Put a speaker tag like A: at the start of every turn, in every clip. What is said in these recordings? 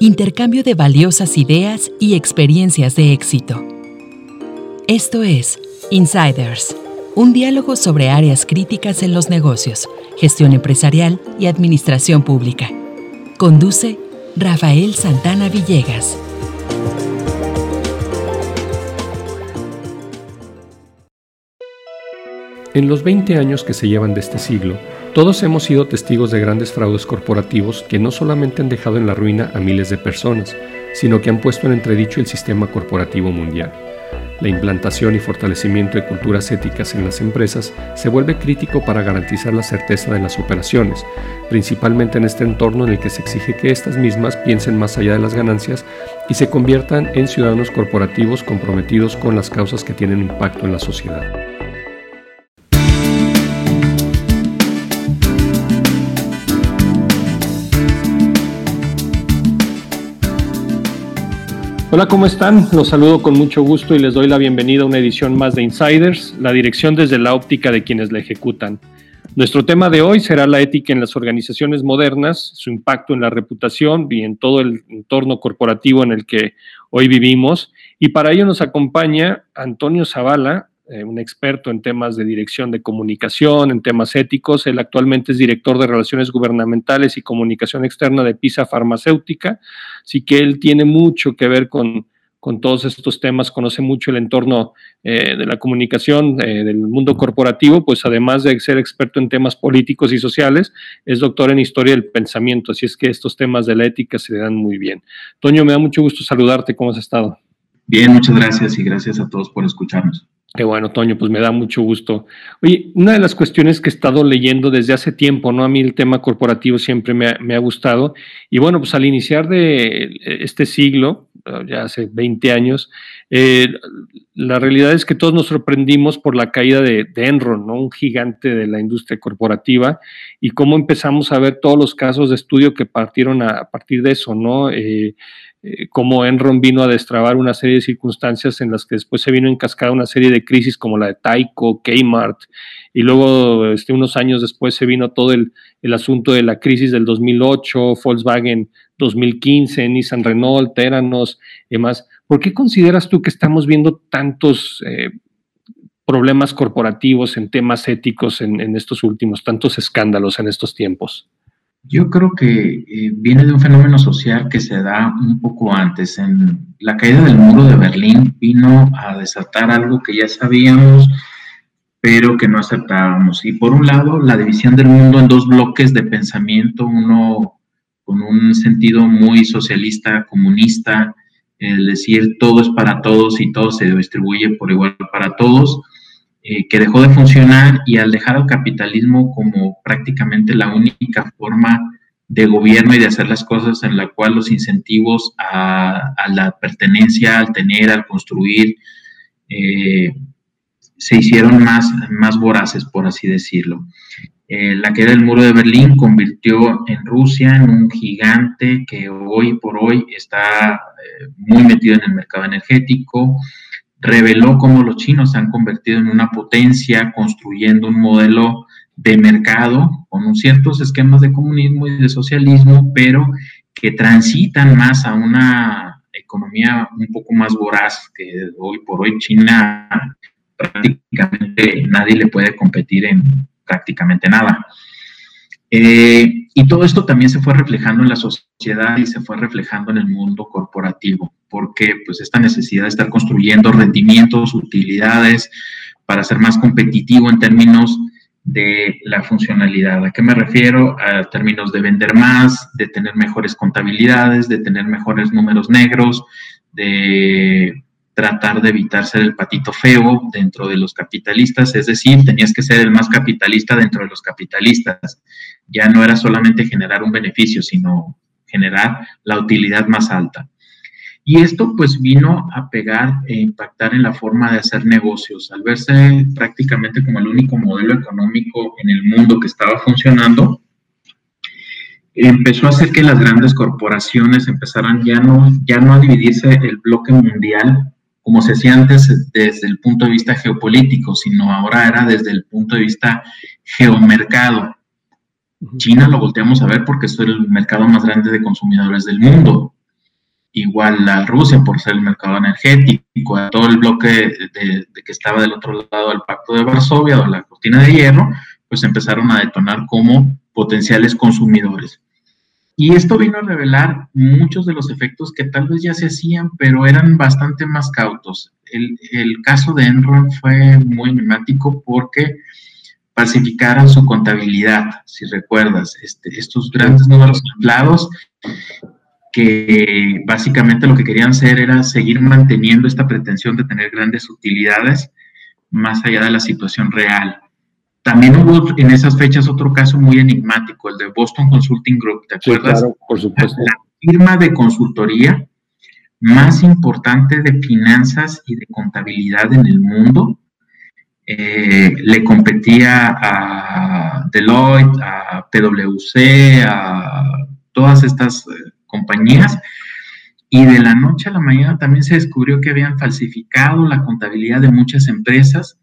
A: Intercambio de valiosas ideas y experiencias de éxito. Esto es Insiders, un diálogo sobre áreas críticas en los negocios, gestión empresarial y administración pública. Conduce Rafael Santana Villegas.
B: En los 20 años que se llevan de este siglo, todos hemos sido testigos de grandes fraudes corporativos que no solamente han dejado en la ruina a miles de personas, sino que han puesto en entredicho el sistema corporativo mundial. La implantación y fortalecimiento de culturas éticas en las empresas se vuelve crítico para garantizar la certeza de las operaciones, principalmente en este entorno en el que se exige que estas mismas piensen más allá de las ganancias y se conviertan en ciudadanos corporativos comprometidos con las causas que tienen impacto en la sociedad. Hola, ¿cómo están? Los saludo con mucho gusto y les doy la bienvenida a una edición más de Insiders, la dirección desde la óptica de quienes la ejecutan. Nuestro tema de hoy será la ética en las organizaciones modernas, su impacto en la reputación y en todo el entorno corporativo en el que hoy vivimos. Y para ello nos acompaña Antonio Zavala, eh, un experto en temas de dirección de comunicación, en temas éticos. Él actualmente es director de Relaciones Gubernamentales y Comunicación Externa de PISA Farmacéutica, así que él tiene mucho que ver con, con todos estos temas, conoce mucho el entorno eh, de la comunicación, eh, del mundo corporativo, pues además de ser experto en temas políticos y sociales, es doctor en historia del pensamiento, así es que estos temas de la ética se le dan muy bien. Toño, me da mucho gusto saludarte, ¿cómo has estado?
C: Bien, muchas gracias y gracias a todos por escucharnos.
B: Qué bueno, Toño, pues me da mucho gusto. Oye, una de las cuestiones que he estado leyendo desde hace tiempo, ¿no? A mí el tema corporativo siempre me ha, gustado. Y bueno, pues al iniciar de este siglo, ya hace 20 años, eh, la realidad es que todos nos sorprendimos por la caída de, Enron, ¿no? Un gigante de la industria corporativa, y cómo empezamos a ver todos los casos de estudio que partieron a, partir de eso, ¿no? Eh, eh, cómo Enron vino a destrabar una serie de circunstancias en las que después se vino en cascada una serie de crisis como la de Taiko, Kmart, y luego este, unos años después se vino todo el, asunto de la crisis del 2008, Volkswagen 2015, Nissan Renault, Teranos y demás. ¿Por qué consideras tú que estamos viendo tantos eh, problemas corporativos en temas éticos en estos últimos, tantos escándalos en estos tiempos?
C: Yo creo que eh, viene de un fenómeno social que se da un poco antes. En la caída del muro de Berlín vino a desatar algo que ya sabíamos, pero que no aceptábamos. Y por un lado, la división del mundo en dos bloques de pensamiento, uno con un sentido muy socialista, comunista, el decir todo es para todos y todo se distribuye por igual para todos eh, que dejó de funcionar y al dejar al capitalismo como prácticamente la única forma de gobierno y de hacer las cosas en la cual los incentivos a, la pertenencia, al tener, al construir, eh, se hicieron más, más voraces, por así decirlo. Eh, la caída del muro de Berlín convirtió en Rusia en un gigante que hoy por hoy está muy metido en el mercado energético, reveló cómo los chinos se han convertido en una potencia construyendo un modelo de mercado con ciertos esquemas de comunismo y de socialismo, pero que transitan más a una economía un poco más voraz, que hoy por hoy China prácticamente nadie le puede competir en prácticamente nada. Eh, y todo esto también se fue reflejando en la sociedad y se fue reflejando en el mundo corporativo, porque pues esta necesidad de estar construyendo rendimientos, utilidades, para ser más competitivo en términos de la funcionalidad. ¿A qué me refiero? A términos de vender más, de tener mejores contabilidades, de tener mejores números negros, de tratar de evitar ser el patito feo dentro de los capitalistas, es decir, tenías que ser el más capitalista dentro de los capitalistas. Ya no era solamente generar un beneficio, sino generar la utilidad más alta. Y esto pues vino a pegar e impactar en la forma de hacer negocios. Al verse prácticamente como el único modelo económico en el mundo que estaba funcionando, empezó a hacer que las grandes corporaciones empezaran ya no, ya no a dividirse el bloque mundial como se hacía antes desde el punto de vista geopolítico, sino ahora era desde el punto de vista geomercado. China lo volteamos a ver porque es el mercado más grande de consumidores del mundo. Igual la Rusia por ser el mercado energético, todo el bloque de, que estaba del otro lado del Pacto de Varsovia o la cortina de hierro, pues empezaron a detonar como potenciales consumidores. Y esto vino a revelar muchos de los efectos que tal vez ya se hacían, pero eran bastante más cautos. El, caso de Enron fue muy emblemático porque falsificaron su contabilidad, si recuerdas, este, estos grandes números inflados que básicamente lo que querían hacer era seguir manteniendo esta pretensión de tener grandes utilidades más allá de la situación real. También hubo en esas fechas otro caso muy enigmático, el de Boston Consulting Group, ¿te acuerdas?
B: claro, por supuesto.
C: La firma de consultoría más importante de finanzas y de contabilidad en el mundo. Eh, le competía a Deloitte, a PwC, a todas estas eh, compañías. Y de la noche a la mañana también se descubrió que habían falsificado la contabilidad de muchas empresas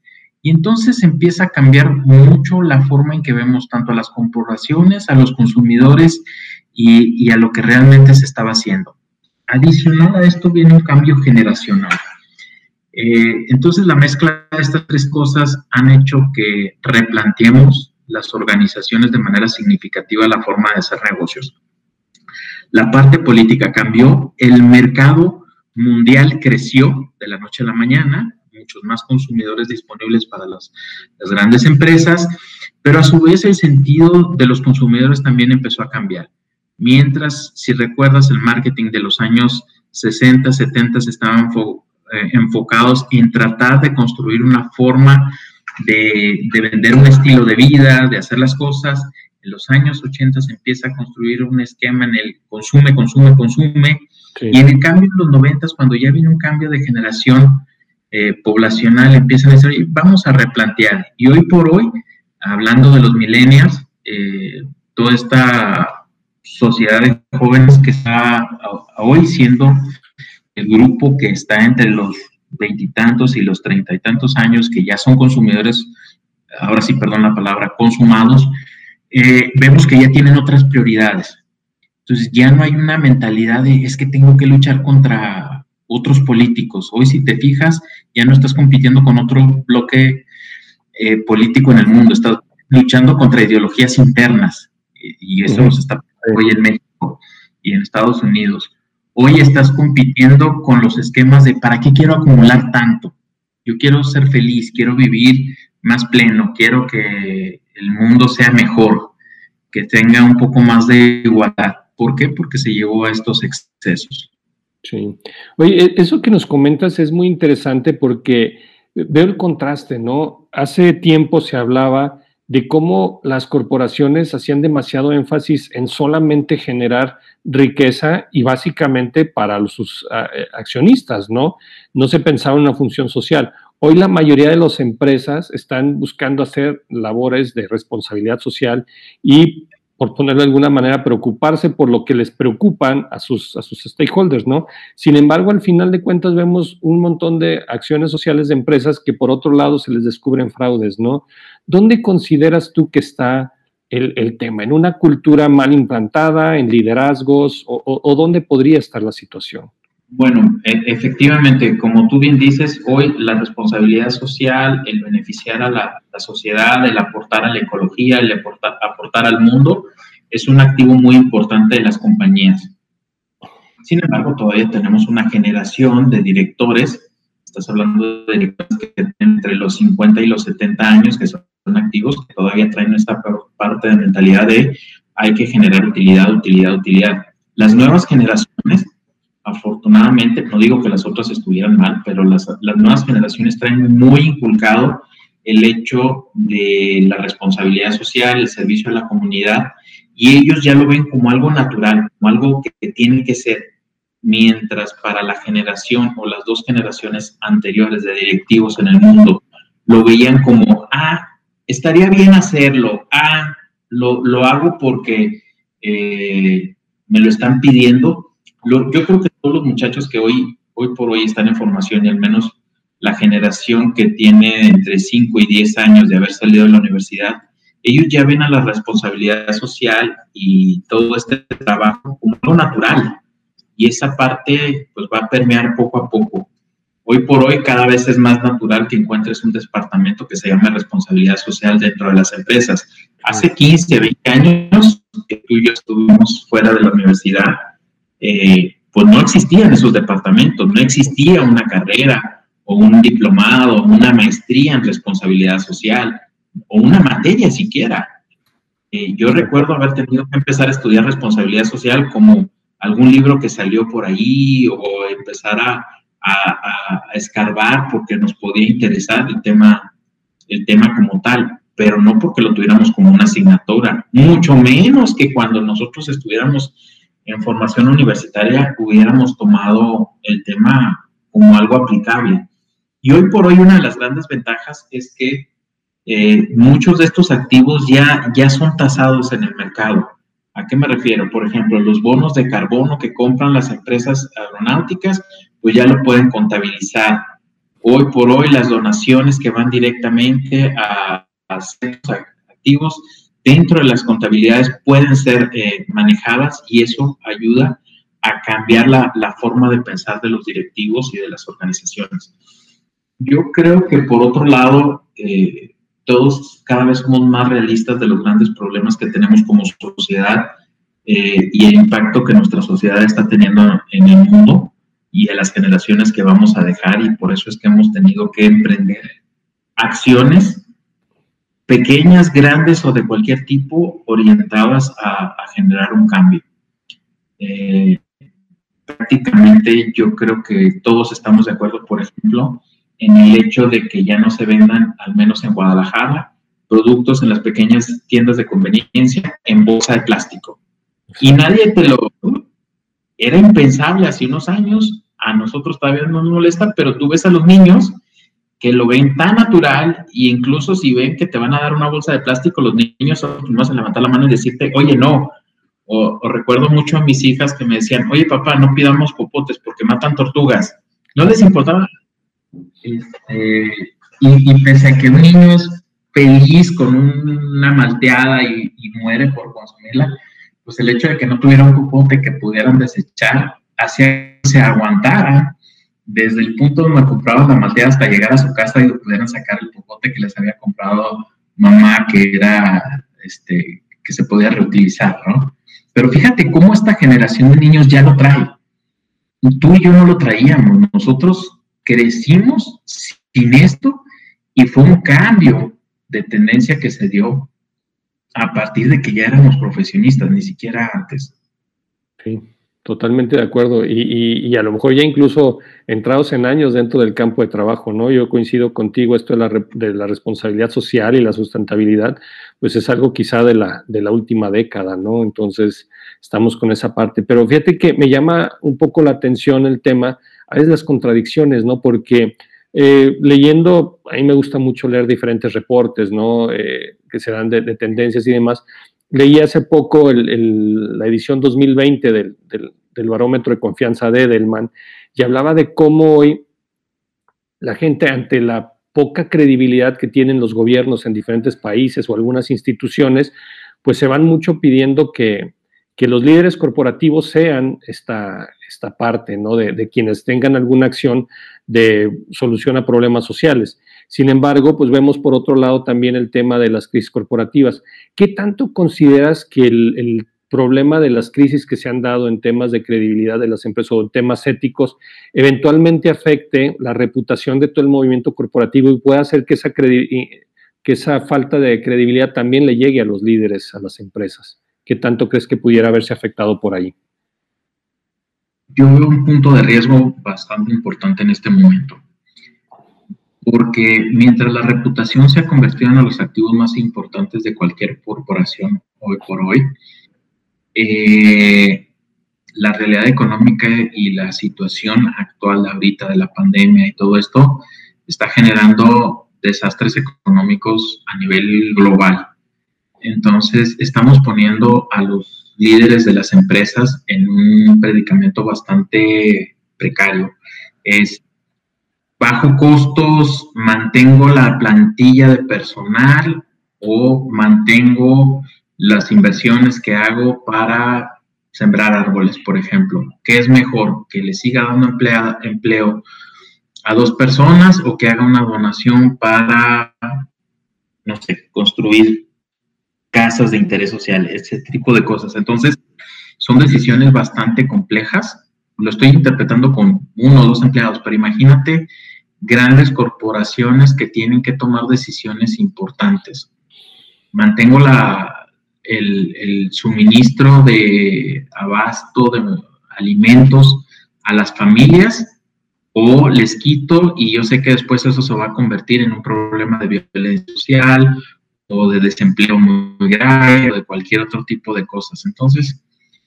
C: y entonces empieza a cambiar mucho la forma en que vemos tanto a las corporaciones, a los consumidores y, a lo que realmente se estaba haciendo. Adicional a esto viene un cambio generacional. Eh, entonces la mezcla de estas tres cosas han hecho que replanteemos las organizaciones de manera significativa la forma de hacer negocios. La parte política cambió, el mercado mundial creció de la noche a la mañana, muchos más consumidores disponibles para las, grandes empresas, pero a su vez el sentido de los consumidores también empezó a cambiar. Mientras, si recuerdas, el marketing de los años 60, 70 estaban enfocados en tratar de construir una forma de, vender un estilo de vida, de hacer las cosas. En los años 80 se empieza a construir un esquema en el consume, consume, consume. Y en el cambio en los 90, cuando ya viene un cambio de generación, eh, poblacional empiezan a decir, vamos a replantear. Y hoy por hoy, hablando de los millennials, eh, toda esta sociedad de jóvenes que está hoy siendo el grupo que está entre los veintitantos y, los treinta y tantos años, que ya son consumidores, ahora sí, perdón la palabra, consumados, eh, vemos que ya tienen otras prioridades. Entonces ya no hay una mentalidad de es que tengo que luchar contra otros políticos. Hoy, si te fijas, ya no estás compitiendo con otro bloque eh, político en el mundo, estás luchando contra ideologías internas y eso nos está hoy en México y en Estados Unidos. Hoy estás compitiendo con los esquemas de ¿para qué quiero acumular tanto? Yo quiero ser feliz, quiero vivir más pleno, quiero que el mundo sea mejor, que tenga un poco más de igualdad. ¿Por qué? Porque se llevó a estos excesos.
B: Sí. Oye, e, eso que nos comentas es muy interesante porque veo el contraste, ¿no? Hace tiempo se hablaba de cómo las corporaciones hacían demasiado énfasis en solamente generar riqueza y básicamente para sus eh, accionistas, ¿no? No se pensaba en una función social. Hoy la mayoría de las empresas están buscando hacer labores de responsabilidad social y por ponerlo de alguna manera, preocuparse por lo que les preocupan a sus, a sus stakeholders, ¿no? Sin embargo, al final de cuentas vemos un montón de acciones sociales de empresas que por otro lado se les descubren fraudes, ¿no? ¿Dónde consideras tú que está el, tema? ¿En una cultura mal implantada, en liderazgos o, dónde podría estar la situación?
C: Bueno, e, efectivamente, como tú bien dices, hoy la responsabilidad social, el beneficiar a la, sociedad, el aportar a la ecología, el aportar, aportar, al mundo, es un activo muy importante de las compañías. Sin embargo, todavía tenemos una generación de directores, estás hablando de directores que tienen entre los 50 y los 70 años, que son activos, que todavía traen esta parte de mentalidad de hay que generar utilidad, utilidad, utilidad. Las nuevas generaciones afortunadamente, no digo que las otras estuvieran mal, pero las, nuevas generaciones traen muy inculcado el hecho de la responsabilidad social, el servicio a la comunidad y ellos ya lo ven como algo natural, como algo que, tiene que ser, mientras para la generación o las dos generaciones anteriores de directivos en el mundo lo veían como, ah, estaría bien hacerlo, ah, lo, lo hago porque eh, me lo están pidiendo. Yo creo que todos los muchachos que hoy, hoy por hoy están en formación y al menos la generación que tiene entre 5 y 10 años de haber salido de la universidad, ellos ya ven a la responsabilidad social y todo este trabajo como algo natural. Y esa parte pues va a permear poco a poco. Hoy por hoy cada vez es más natural que encuentres un departamento que se llame responsabilidad social dentro de las empresas. Hace 15, 20 años que tú y yo estuvimos fuera de la universidad, eh, pues no existían esos departamentos, no existía una carrera o un diplomado, una maestría en responsabilidad social o una materia siquiera. Eh, yo recuerdo haber tenido que empezar a estudiar responsabilidad social como algún libro que salió por ahí o empezar a, escarbar porque nos podía interesar el tema, el tema como tal, pero no porque lo tuviéramos como una asignatura, mucho menos que cuando nosotros estuviéramos en formación universitaria hubiéramos tomado el tema como algo aplicable. Y hoy por hoy una de las grandes ventajas es que eh, muchos de estos activos ya, ya son tasados en el mercado. ¿A qué me refiero? Por ejemplo, los bonos de carbono que compran las empresas aeronáuticas, pues ya lo pueden contabilizar. Hoy por hoy las donaciones que van directamente a, a activos dentro de las contabilidades pueden ser eh, manejadas y eso ayuda a cambiar la, la forma de pensar de los directivos y de las organizaciones. Yo creo que por otro lado, eh, todos cada vez somos más realistas de los grandes problemas que tenemos como sociedad eh, y el impacto que nuestra sociedad está teniendo en el mundo y en las generaciones que vamos a dejar y por eso es que hemos tenido que emprender acciones pequeñas, grandes o de cualquier tipo orientadas a, generar un cambio. Eh, prácticamente yo creo que todos estamos de acuerdo, por ejemplo, en el hecho de que ya no se vendan, al menos en Guadalajara, productos en las pequeñas tiendas de conveniencia en bolsa de plástico. Y nadie te lo... Era impensable hace unos años, a nosotros todavía no nos molesta, pero tú ves a los niños que lo ven tan natural e incluso si ven que te van a dar una bolsa de plástico, los niños son a levantar la mano y decirte, oye, no. O, recuerdo mucho a mis hijas que me decían, oye, papá, no pidamos popotes porque matan tortugas. No les importaba este, y, pese a que un niño es feliz con una malteada y, muere por consumirla, pues el hecho de que no tuviera un popote que pudieran desechar hacía que se aguantara desde el punto donde compraban la malteada hasta llegar a su casa y pudieran sacar el popote que les había comprado mamá, que era, este, que se podía reutilizar, ¿no? Pero fíjate cómo esta generación de niños ya lo trae. Tú y yo no lo traíamos. Nosotros crecimos sin esto y fue un cambio de tendencia que se dio a partir de que ya éramos profesionistas, ni siquiera antes.
B: Sí, totalmente de acuerdo. Y, a lo mejor ya incluso entrados en años dentro del campo de trabajo, ¿no? Yo coincido contigo, esto de la, de la responsabilidad social y la sustentabilidad, pues es algo quizá de la, de la última década, ¿no? Entonces, estamos con esa parte. Pero fíjate que me llama un poco la atención el tema a veces las contradicciones, ¿no? Porque eh, leyendo, a mí me gusta mucho leer diferentes reportes, ¿no? Eh, que se dan de, tendencias y demás. Leí hace poco la edición 2020 del, del, barómetro de confianza de Edelman y hablaba de cómo hoy la gente ante la poca credibilidad que tienen los gobiernos en diferentes países o algunas instituciones, pues se van mucho pidiendo que, los líderes corporativos sean esta, esta parte, ¿no? De, quienes tengan alguna acción de solución a problemas sociales. Sin embargo, pues vemos por otro lado también el tema de las crisis corporativas. ¿Qué tanto consideras que el, problema de las crisis que se han dado en temas de credibilidad de las empresas o en temas éticos eventualmente afecte la reputación de todo el movimiento corporativo y pueda hacer que esa, que esa falta de credibilidad también le llegue a los líderes, a las empresas? ¿Qué tanto crees que pudiera haberse afectado por ahí?
C: Yo veo un punto de riesgo bastante importante en este momento, porque mientras la reputación se ha convertido en uno de los activos más importantes de cualquier corporación hoy por hoy, eh, la realidad económica y la situación actual ahorita de la pandemia y todo esto está generando desastres económicos a nivel global. Entonces, estamos poniendo a los líderes de las empresas en un predicamento bastante precario. Es bajo costos, mantengo la plantilla de personal o mantengo las inversiones que hago para sembrar árboles, por ejemplo. ¿Qué es mejor? ¿Que le siga dando empleo a dos personas o que haga una donación para, no sé, construir casas de interés social, ese tipo de cosas? Entonces, son decisiones bastante complejas. Lo estoy interpretando con uno o dos empleados, pero imagínate grandes corporaciones que tienen que tomar decisiones importantes. Mantengo la, el, suministro de abasto de alimentos a las familias o les quito y yo sé que después eso se va a convertir en un problema de violencia social o de desempleo muy grave o de cualquier otro tipo de cosas. Entonces,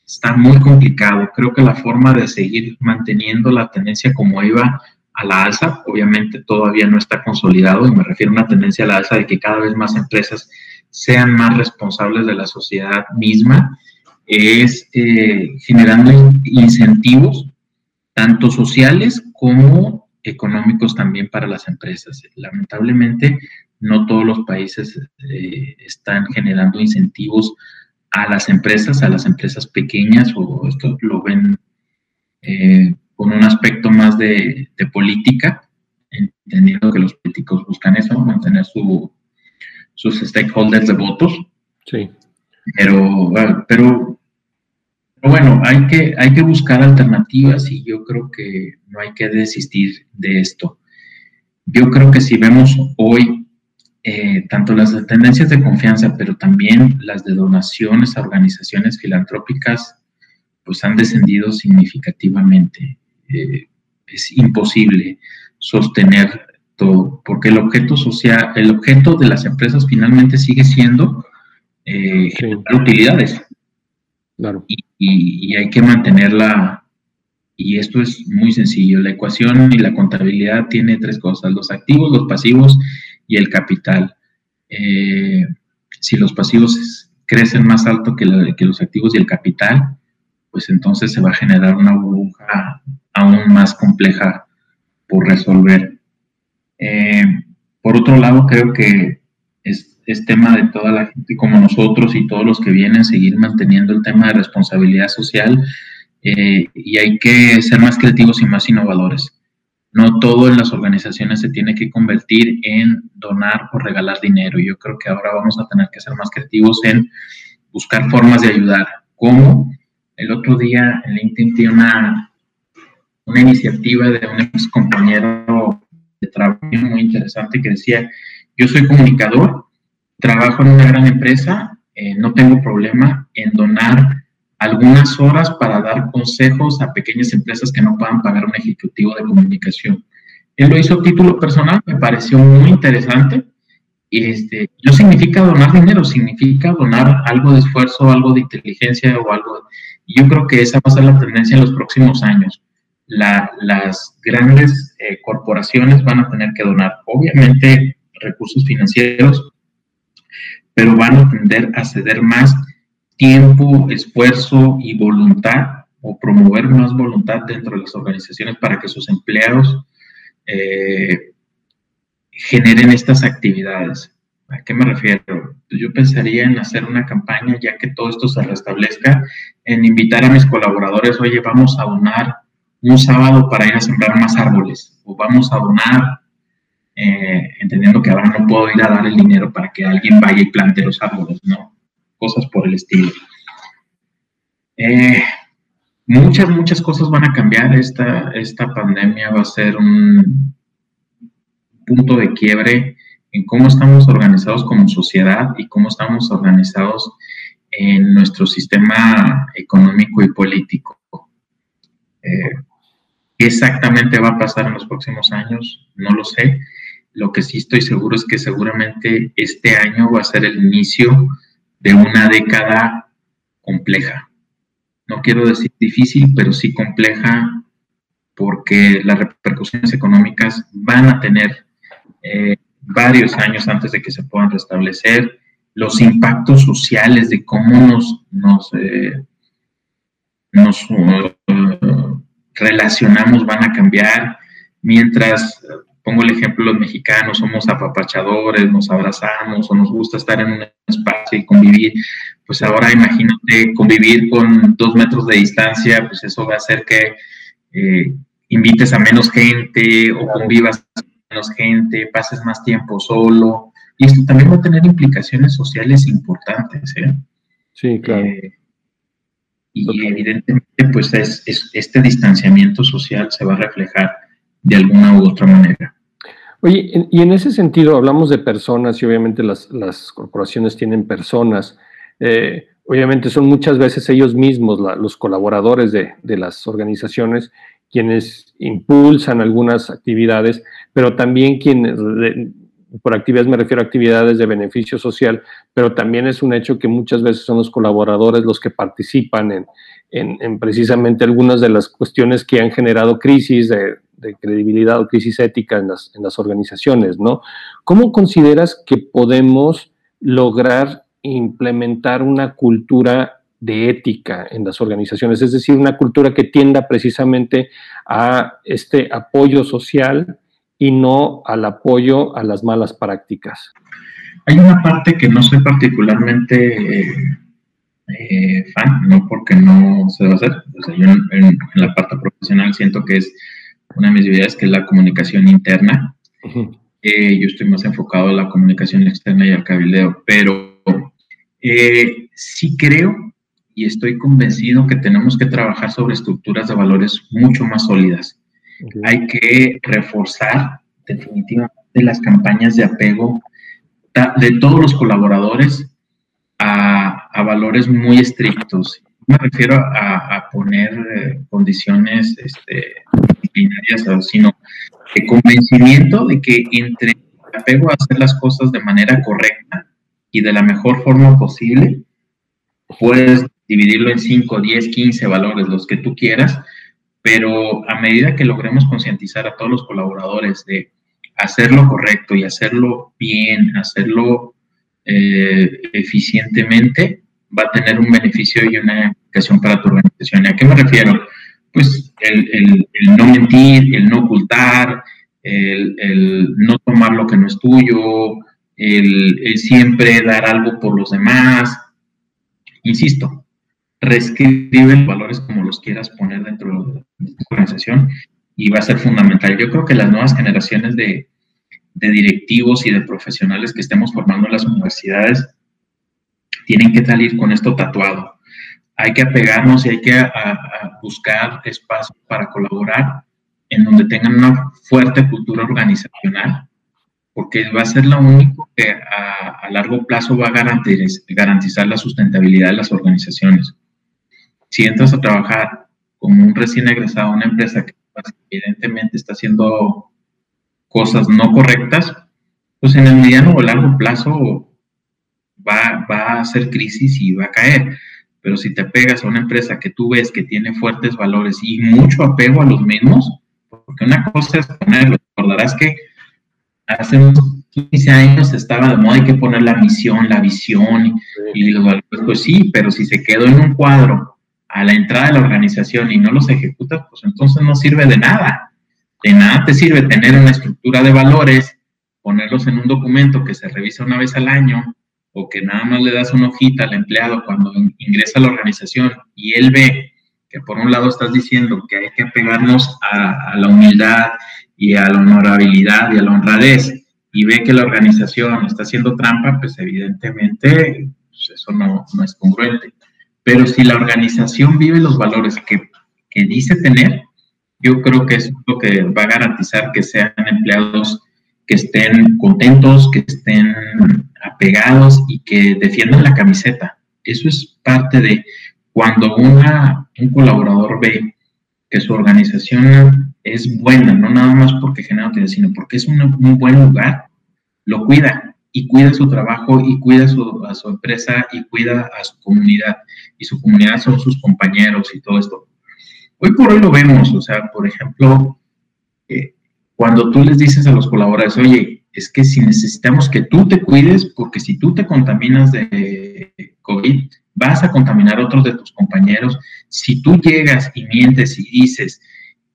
C: está muy complicado. Creo que la forma de seguir manteniendo la tendencia como iba a la alza, obviamente todavía no está consolidado y me refiero a una tendencia a la alza de que cada vez más empresas sean más responsables de la sociedad misma, es eh, generando incentivos tanto sociales como económicos también para las empresas. Lamentablemente, no todos los países eh, están generando incentivos a las empresas, a las empresas pequeñas, o esto lo ven eh, con un aspecto más de, política, entendiendo que los políticos buscan eso, mantener sus stakeholders de votos.
B: Sí.
C: Pero, pero, bueno, hay que, hay que buscar alternativas y yo creo que no hay que desistir de esto. Yo creo que si vemos hoy eh, tanto las tendencias de confianza, pero también las de donaciones a organizaciones filantrópicas, pues han descendido significativamente. Eh, es imposible sostener todo, porque el objeto social, el objeto de las empresas finalmente sigue siendo eh, utilidades.
B: Claro.
C: Y, hay que mantenerla, y esto es muy sencillo, la ecuación y la contabilidad tiene tres cosas, los activos, los pasivos y el capital. Eh, si los pasivos crecen más alto que, que los activos y el capital, pues entonces se va a generar una burbuja aún más compleja por resolver. Eh, por otro lado, creo que es, tema de toda la gente como nosotros y todos los que vienen seguir manteniendo el tema de responsabilidad social eh, y hay que ser más creativos y más innovadores. No todo en las organizaciones se tiene que convertir en donar o regalar dinero. Yo creo que ahora vamos a tener que ser más creativos en buscar formas de ayudar. ¿Cómo? El otro día en LinkedIn tiene una, una iniciativa de un ex compañero de trabajo muy interesante que decía, yo soy comunicador, trabajo en una gran empresa, eh, no tengo problema en donar algunas horas para dar consejos a pequeñas empresas que no puedan pagar un ejecutivo de comunicación. Él lo hizo a título personal, me pareció muy interesante. Este, no significa donar dinero, significa donar algo de esfuerzo, algo de inteligencia o algo. Y yo creo que esa va a ser la tendencia en los próximos años las grandes eh, corporaciones van a tener que donar, obviamente, recursos financieros, pero van a tender a ceder más tiempo, esfuerzo y voluntad o promover más voluntad dentro de las organizaciones para que sus empleados eh, generen estas actividades. ¿A qué me refiero? Yo pensaría en hacer una campaña, ya que todo esto se restablezca, en invitar a mis colaboradores, oye, vamos a donar un sábado para ir a sembrar más árboles o vamos a donar, eh, entendiendo que ahora no puedo ir a dar el dinero para que alguien vaya y plante los árboles, ¿no? Cosas por el estilo. Eh, muchas, muchas cosas van a cambiar. Esta, esta pandemia va a ser un punto de quiebre en cómo estamos organizados como sociedad y cómo estamos organizados en nuestro sistema económico y político. Eh, ¿Qué exactamente va a pasar en los próximos años? No lo sé. Lo que sí estoy seguro es que seguramente este año va a ser el inicio de una década compleja, no quiero decir difícil, pero sí compleja, porque las repercusiones económicas van a tener eh, varios años antes de que se puedan restablecer, los impactos sociales de cómo nos, nos, eh, uh, relacionamos van a cambiar, mientras pongo el ejemplo, los mexicanos somos apapachadores, nos abrazamos o nos gusta estar en un espacio y convivir, pues ahora imagínate convivir con dos metros de distancia, pues eso va a hacer que eh, invites a menos gente o convivas con menos gente, pases más tiempo solo. Y esto también va a tener implicaciones sociales importantes. ¿eh?
B: Sí, claro. Eh,
C: y evidentemente, pues es, este distanciamiento social se va a reflejar de alguna u otra manera.
B: Oye, y en ese sentido hablamos de personas y obviamente las, corporaciones tienen personas. Eh, obviamente son muchas veces ellos mismos, los colaboradores de, las organizaciones, quienes impulsan algunas actividades, pero también quienes, por actividades me refiero a actividades de beneficio social, pero también es un hecho que muchas veces son los colaboradores los que participan en, en precisamente algunas de las cuestiones que han generado crisis de, de credibilidad o crisis ética en las, en las organizaciones, ¿no? ¿Cómo consideras que podemos lograr implementar una cultura de ética en las organizaciones, es decir, una cultura que tienda precisamente a este apoyo social y no al apoyo a las malas prácticas.
C: Hay una parte que no soy particularmente eh, fan, no porque no se debe hacer, yo en, la parte profesional siento que es una de mis ideas que es la comunicación interna. Eh, yo estoy más enfocado en la comunicación externa y al cabildeo, pero eh, sí creo y estoy convencido que tenemos que trabajar sobre estructuras de valores mucho más sólidas. Hay que reforzar definitivamente las campañas de apego de todos los colaboradores a, valores muy estrictos. Me refiero a, poner eh, condiciones este, disciplinarias, sino de convencimiento de que entre apego a hacer las cosas de manera correcta y de la mejor forma posible, puedes dividirlo en 5, 10, 15 valores, los que tú quieras, pero a medida que logremos concientizar a todos los colaboradores de hacerlo correcto y hacerlo bien, hacerlo eh, eficientemente, va a tener un beneficio y una implicación para tu organización. ¿Y a qué me refiero? Pues el, no mentir, el no ocultar, el, no tomar lo que no es tuyo, el, siempre dar algo por los demás. Insisto, reescribe los valores como los quieras poner dentro tu organización y va a ser fundamental. Yo creo que las nuevas generaciones de, de directivos y de profesionales que estemos formando en las universidades tienen que salir con esto tatuado. Hay que apegarnos y hay que buscar espacios para colaborar en donde tengan una fuerte cultura organizacional, porque va a ser lo único que a, largo plazo va a garantizar, garantizar la sustentabilidad de las organizaciones. Si entras a trabajar como un recién egresado a una empresa que evidentemente está haciendo cosas no correctas, pues en el mediano o largo plazo va, a hacer crisis y va a caer. Pero si te pegas a una empresa que tú ves que tiene fuertes valores y mucho apego a los mismos, porque una cosa es ponerlo, recordarás que hace unos 15 años estaba de moda, hay que poner la misión, la visión y, los valores, pues sí, pero si se quedó en un cuadro a la entrada de la organización y no los ejecutas, pues entonces no sirve de nada. De nada te sirve tener una estructura de valores, ponerlos en un documento que se revisa una vez al año, o que nada más le das una hojita al empleado cuando ingresa a la organización y él ve que por un lado estás diciendo que hay que apegarnos a, la humildad y a la honorabilidad y a la honradez y ve que la organización está haciendo trampa, pues evidentemente pues eso no, no, es congruente. Pero si la organización vive los valores que, que dice tener, yo creo que es lo que va a garantizar que sean empleados que estén contentos, que estén apegados y que defiendan la camiseta. Eso es parte de cuando una, un colaborador ve que su organización es buena, no nada más porque genera utilidad, sino porque es un, buen lugar, lo cuida y cuida su trabajo y cuida a su empresa y cuida a su comunidad. Y su comunidad son sus compañeros y todo esto. Hoy por hoy lo vemos, o sea, por ejemplo, eh, cuando tú les dices a los colaboradores, oye, es que si necesitamos que tú te cuides, porque si tú te contaminas de COVID, vas a contaminar a otros de tus compañeros. Si tú llegas y mientes y dices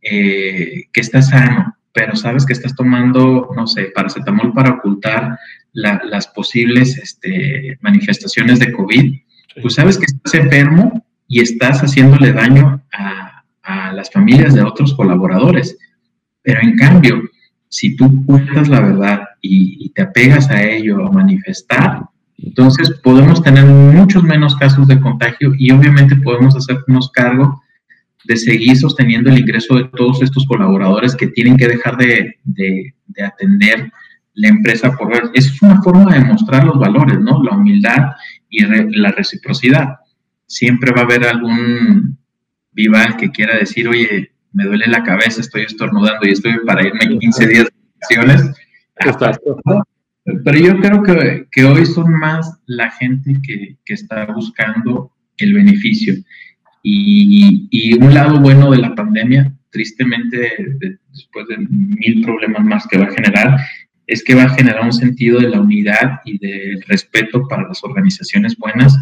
C: eh, que estás sano, pero sabes que estás tomando, no sé, paracetamol para ocultar las posibles este, manifestaciones de COVID, pues sabes que estás enfermo y estás haciéndole daño a, las familias de otros colaboradores. Pero en cambio, si tú cuentas la verdad y, y, te apegas a ello, a manifestar, entonces podemos tener muchos menos casos de contagio y obviamente podemos hacernos cargo de seguir sosteniendo el ingreso de todos estos colaboradores que tienen que dejar de, atender la empresa por Eso es una forma de mostrar los valores, ¿no? La humildad y la reciprocidad. Siempre va a haber algún vival que quiera decir, oye, me duele la cabeza, estoy estornudando y estoy para irme 15 días de vacaciones. Pero yo creo que, que, hoy son más la gente que, que está buscando el beneficio. Y, un lado bueno de la pandemia, tristemente, después de mil problemas más que va a generar, es que va a generar un sentido de la unidad y del respeto para las organizaciones buenas,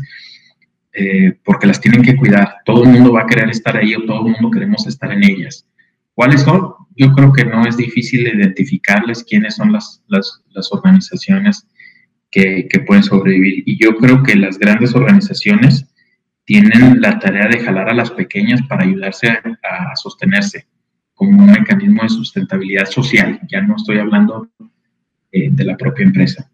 C: eh, porque las tienen que cuidar. Todo el mundo va a querer estar ahí o todo el mundo queremos estar en ellas. ¿Cuáles son? Yo creo que no es difícil identificarles quiénes son las, las, las organizaciones que, que pueden sobrevivir. Y yo creo que las grandes organizaciones tienen la tarea de jalar a las pequeñas para ayudarse a, sostenerse como un mecanismo de sustentabilidad social. Ya no estoy hablando eh, de la propia empresa.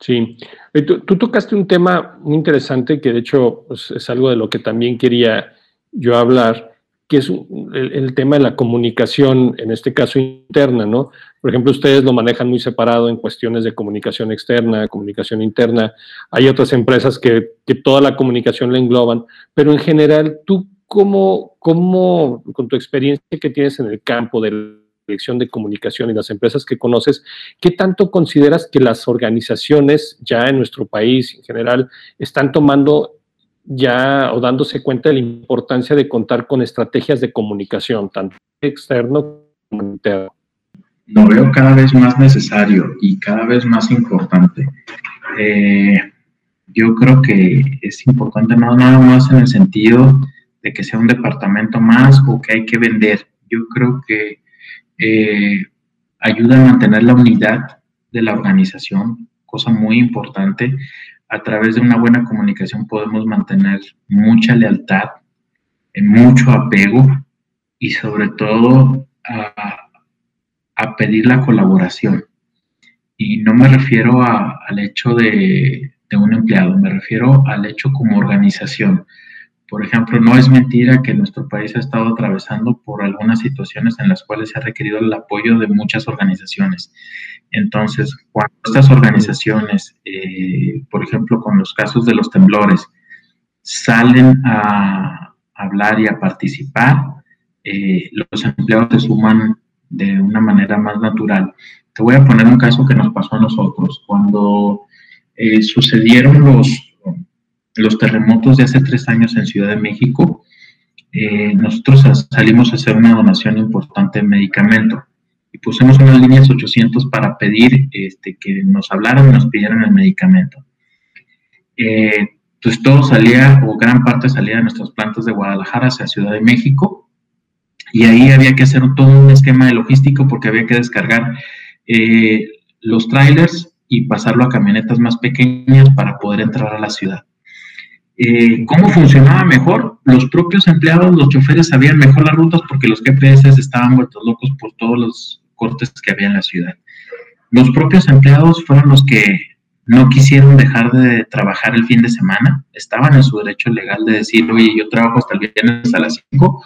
B: Sí, tú, tocaste un tema muy interesante que de hecho pues, es algo de lo que también quería yo hablar, que es el, tema de la comunicación, en este caso interna, ¿no? Por ejemplo, ustedes lo manejan muy separado en cuestiones de comunicación externa, comunicación interna. Hay otras empresas que, toda la comunicación la engloban, pero en general, tú cómo, cómo, con tu experiencia que tienes en el campo de la dirección de comunicación y las empresas que conoces, ¿qué tanto consideras que las organizaciones ya en nuestro país en general están tomando ya o dándose cuenta de la importancia de contar con estrategias de comunicación, tanto externo como interno?
C: Lo veo cada vez más necesario y cada vez más importante. Eh, yo creo que es importante no nada más en el sentido de que sea un departamento más o que hay que vender. Yo creo que eh, ayuda a mantener la unidad de la organización, cosa muy importante a través de una buena comunicación podemos mantener mucha lealtad, eh, mucho apego y sobre todo a, pedir la colaboración. Y no me refiero al hecho de, de un empleado, me refiero al hecho como organización. Por ejemplo, no es mentira que nuestro país ha estado atravesando por algunas situaciones en las cuales se ha requerido el apoyo de muchas organizaciones. Entonces, cuando estas organizaciones, eh, por ejemplo, con los casos de los temblores, salen a hablar y a participar, eh, los empleados se suman de una manera más natural. Te voy a poner un caso que nos pasó a nosotros. Cuando eh, sucedieron los los terremotos de hace tres años en Ciudad de México, nosotros salimos a hacer una donación importante de medicamento y pusimos unas líneas 800 para pedir este, que nos hablaran y nos pidieran el medicamento. Eh, pues todo salía, o gran parte salía de nuestras plantas de Guadalajara hacia Ciudad de México, y ahí había que hacer todo un esquema de logístico porque había que descargar eh, los trailers y pasarlo a camionetas más pequeñas para poder entrar a la ciudad. Eh, ¿Cómo funcionaba mejor? Los propios empleados, los choferes sabían mejor las rutas porque los GPS estaban vueltos locos por todos los cortes que había en la ciudad. Los propios empleados fueron los que no quisieron dejar de trabajar el fin de semana, estaban en su derecho legal de decir, oye, yo trabajo hasta el viernes a las 5,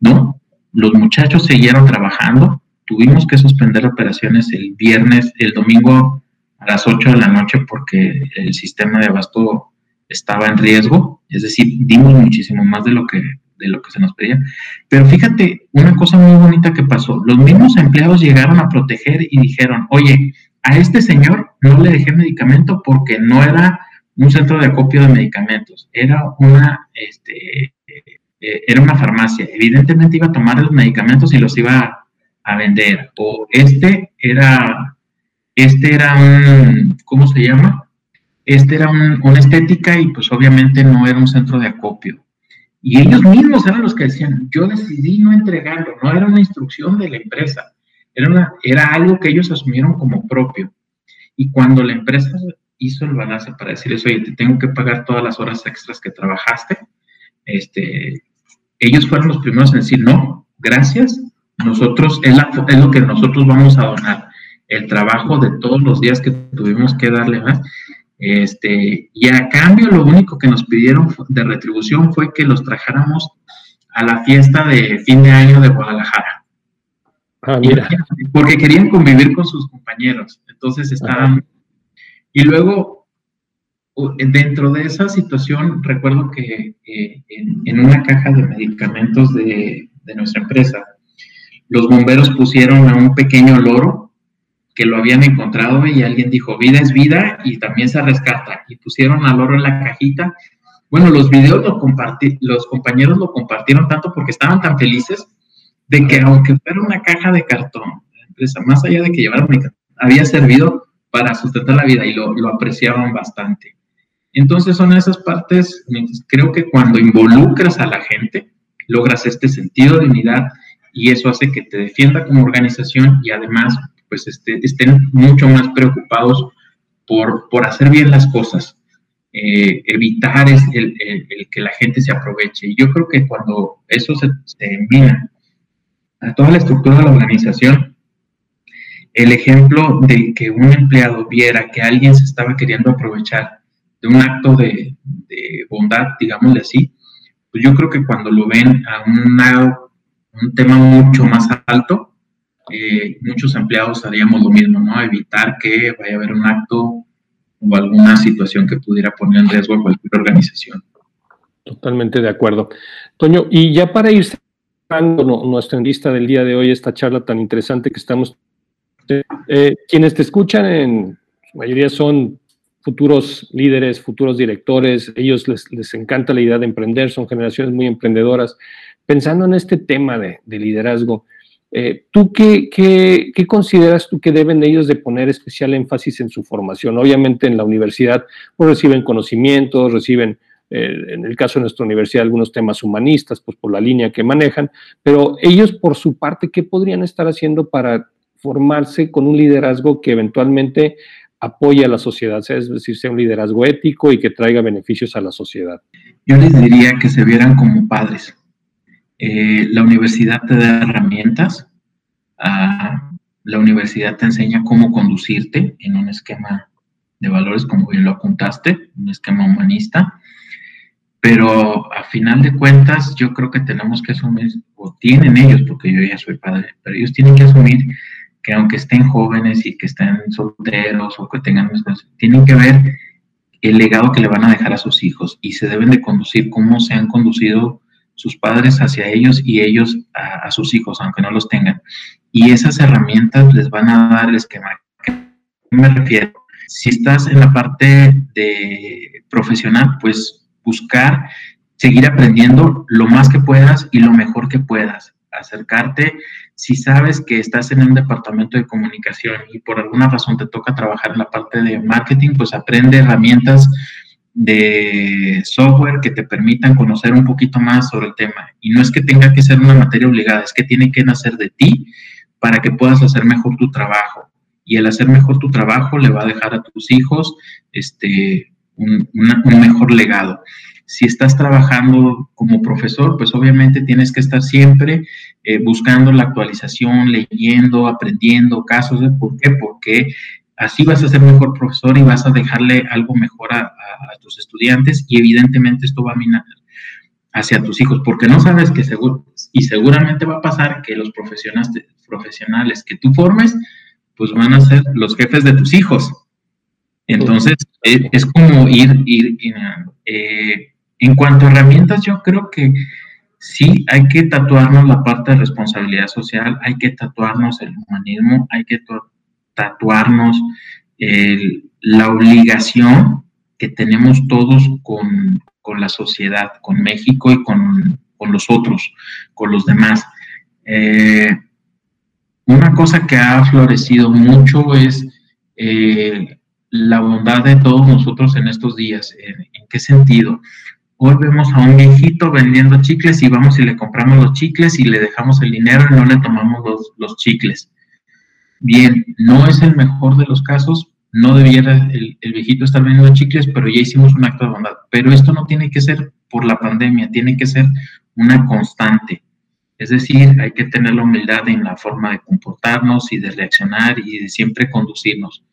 C: ¿no? Los muchachos siguieron trabajando, tuvimos que suspender operaciones el viernes, el domingo a las 8 de la noche porque el sistema de abasto estaba en riesgo, es decir, dimos muchísimo más de lo que de lo que se nos pedía. Pero fíjate, una cosa muy bonita que pasó, los mismos empleados llegaron a proteger y dijeron, oye, a este señor no le dejé medicamento porque no era un centro de acopio de medicamentos, era una, este, eh, era una farmacia. Evidentemente iba a tomar los medicamentos y los iba a vender. O este era, este era un, ¿cómo se llama? Este era un, una estética y pues obviamente no era un centro de acopio. Y ellos mismos eran los que decían, yo decidí no entregarlo, no era una instrucción de la empresa, era, era algo que ellos asumieron como propio. Y cuando la empresa hizo el balance para decirles, oye, te tengo que pagar todas las horas extras que trabajaste, este, ellos fueron los primeros en decir, no, gracias, nosotros, es, es lo que nosotros vamos a donar, el trabajo de todos los días que tuvimos que darle más. Este, y a cambio lo único que nos pidieron de retribución fue que los trajéramos a la fiesta de fin de año de Guadalajara. Ah, mira. Porque querían convivir con sus compañeros. Entonces estaban... Y luego, dentro de esa situación, recuerdo que eh, en, una caja de medicamentos de, de nuestra empresa, los bomberos pusieron a un pequeño loro que lo habían encontrado y alguien dijo, vida es vida y también se rescata. Y pusieron al loro en la cajita. Bueno, los videos lo compartí, los compañeros lo compartieron tanto porque estaban tan felices de que aunque fuera una caja de cartón, la empresa, más allá de que llevara había servido para sustentar la vida y lo, lo apreciaban bastante. Entonces son esas partes, creo que cuando involucras a la gente, logras este sentido de unidad y eso hace que te defienda como organización y además pues este, estén mucho más preocupados por, por hacer bien las cosas, eh, evitar es el, que la gente se aproveche. Y yo creo que cuando eso se, se envía a toda la estructura de la organización, el ejemplo de que un empleado viera que alguien se estaba queriendo aprovechar de un acto de, bondad, digámosle así, pues yo creo que cuando lo ven a un tema mucho más alto, eh, muchos empleados haríamos lo mismo, ¿no? Evitar que vaya a haber un acto o alguna situación que pudiera poner en riesgo a cualquier organización.
B: Totalmente de acuerdo. Toño, y ya para ir cerrando nuestra lista del día de hoy, esta charla tan interesante que estamos, eh, quienes te escuchan en su mayoría son futuros líderes, futuros directores, ellos les, les, encanta la idea de emprender, son generaciones muy emprendedoras. Pensando en este tema de, de liderazgo, eh, ¿Tú qué, qué, consideras tú que deben ellos de poner especial énfasis en su formación? Obviamente en la universidad pues, reciben conocimientos, reciben, eh, en el caso de nuestra universidad, algunos temas humanistas, pues por la línea que manejan, pero ellos por su parte, ¿qué podrían estar haciendo para formarse con un liderazgo que eventualmente apoye a la sociedad, es decir, sea un liderazgo ético y que traiga beneficios a la sociedad?
C: Yo les diría que se vieran como padres eh, la universidad te da herramientas, ah, la universidad te enseña cómo conducirte en un esquema de valores, como bien lo apuntaste, un esquema humanista, pero a final de cuentas yo creo que tenemos que asumir, o tienen ellos, porque yo ya soy padre, pero ellos tienen que asumir que aunque estén jóvenes y que estén solteros o que tengan, tienen que ver el legado que le van a dejar a sus hijos y se deben de conducir como se han conducido sus padres hacia ellos y ellos a, sus hijos, aunque no los tengan. Y esas herramientas les van a dar el esquema. ¿A qué me refiero? Si estás en la parte de profesional, pues buscar seguir aprendiendo lo más que puedas y lo mejor que puedas. Acercarte, si sabes que estás en un departamento de comunicación y por alguna razón te toca trabajar en la parte de marketing, pues aprende herramientas de software que te permitan conocer un poquito más sobre el tema. Y no es que tenga que ser una materia obligada, es que tiene que nacer de ti para que puedas hacer mejor tu trabajo. Y el hacer mejor tu trabajo le va a dejar a tus hijos este, un, mejor legado. Si estás trabajando como profesor, pues obviamente tienes que estar siempre eh, buscando la actualización, leyendo, aprendiendo casos. ¿Por qué? Porque Así vas a ser mejor profesor y vas a dejarle algo mejor a, tus estudiantes y evidentemente esto va a minar hacia tus hijos, porque no sabes que seguro, y seguramente va a pasar que los profesionales, profesionales que tú formes, pues van a ser los jefes de tus hijos. Entonces, es, como ir, ir, eh, en cuanto a herramientas, yo creo que sí hay que tatuarnos la parte de responsabilidad social, hay que tatuarnos el humanismo, hay que tatuarnos la obligación que tenemos todos con, la sociedad, con México y con, los otros, con los demás. Eh, una cosa que ha florecido mucho es eh, la bondad de todos nosotros en estos días. ¿En, qué sentido? Hoy vemos a un viejito vendiendo chicles y vamos y le compramos los chicles y le dejamos el dinero y no le tomamos los, los chicles. Bien, no es el mejor de los casos, no debiera el, viejito estar vendiendo chicles, pero ya hicimos un acto de bondad. Pero esto no tiene que ser por la pandemia, tiene que ser una constante. Es decir, hay que tener la humildad en la forma de comportarnos y de reaccionar y de siempre conducirnos.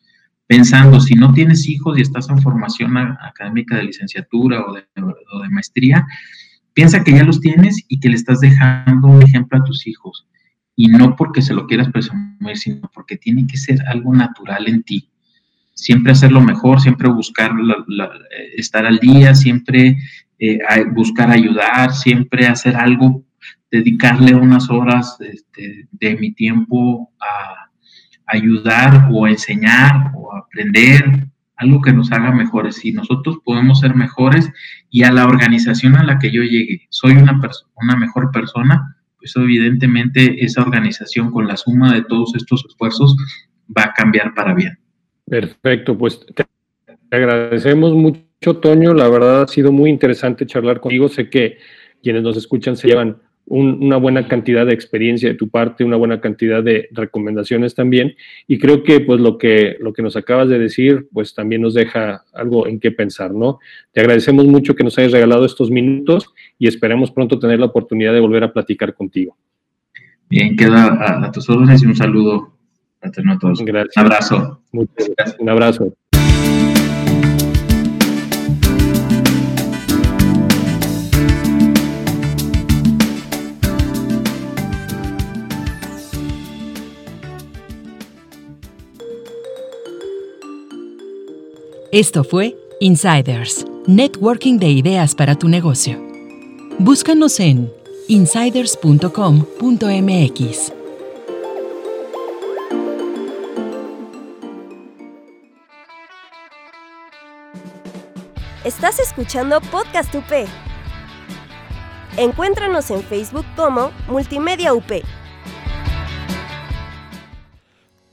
C: Pensando, si no tienes hijos y estás en formación académica de licenciatura o de, o de maestría, piensa que ya los tienes y que le estás dejando un ejemplo a tus hijos. Y no porque se lo quieras presumir, sino porque tiene que ser algo natural en ti siempre hacer lo mejor, siempre buscar estar al día, siempre eh, buscar ayudar, siempre hacer algo, dedicarle unas horas este, de mi tiempo a ayudar o a enseñar o a aprender, algo que nos haga mejores. Y nosotros podemos ser mejores y a la organización a la que yo llegue, soy una, una mejor persona, pues evidentemente esa organización con la suma de todos estos esfuerzos va a cambiar para bien.
B: Perfecto, pues te agradecemos mucho, Toño. La verdad ha sido muy interesante charlar contigo. Sé que quienes nos escuchan se llevan una buena cantidad de experiencia de tu parte, una buena cantidad de recomendaciones también. Y creo que pues lo que, lo que nos acabas de decir, pues también nos deja algo en qué pensar, ¿no? Te agradecemos mucho que nos hayas regalado estos minutos y esperemos pronto tener la oportunidad de volver a platicar contigo.
C: Bien, queda a, a tus órdenes y un saludo Gracias. Un abrazo.
B: Muchas gracias. Un abrazo.
A: Esto fue Insiders, Networking de Ideas para tu negocio. Búscanos en insiders.com.mx.
D: Estás escuchando Podcast UP. Encuéntranos en Facebook como Multimedia UP.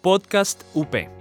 E: Podcast UP.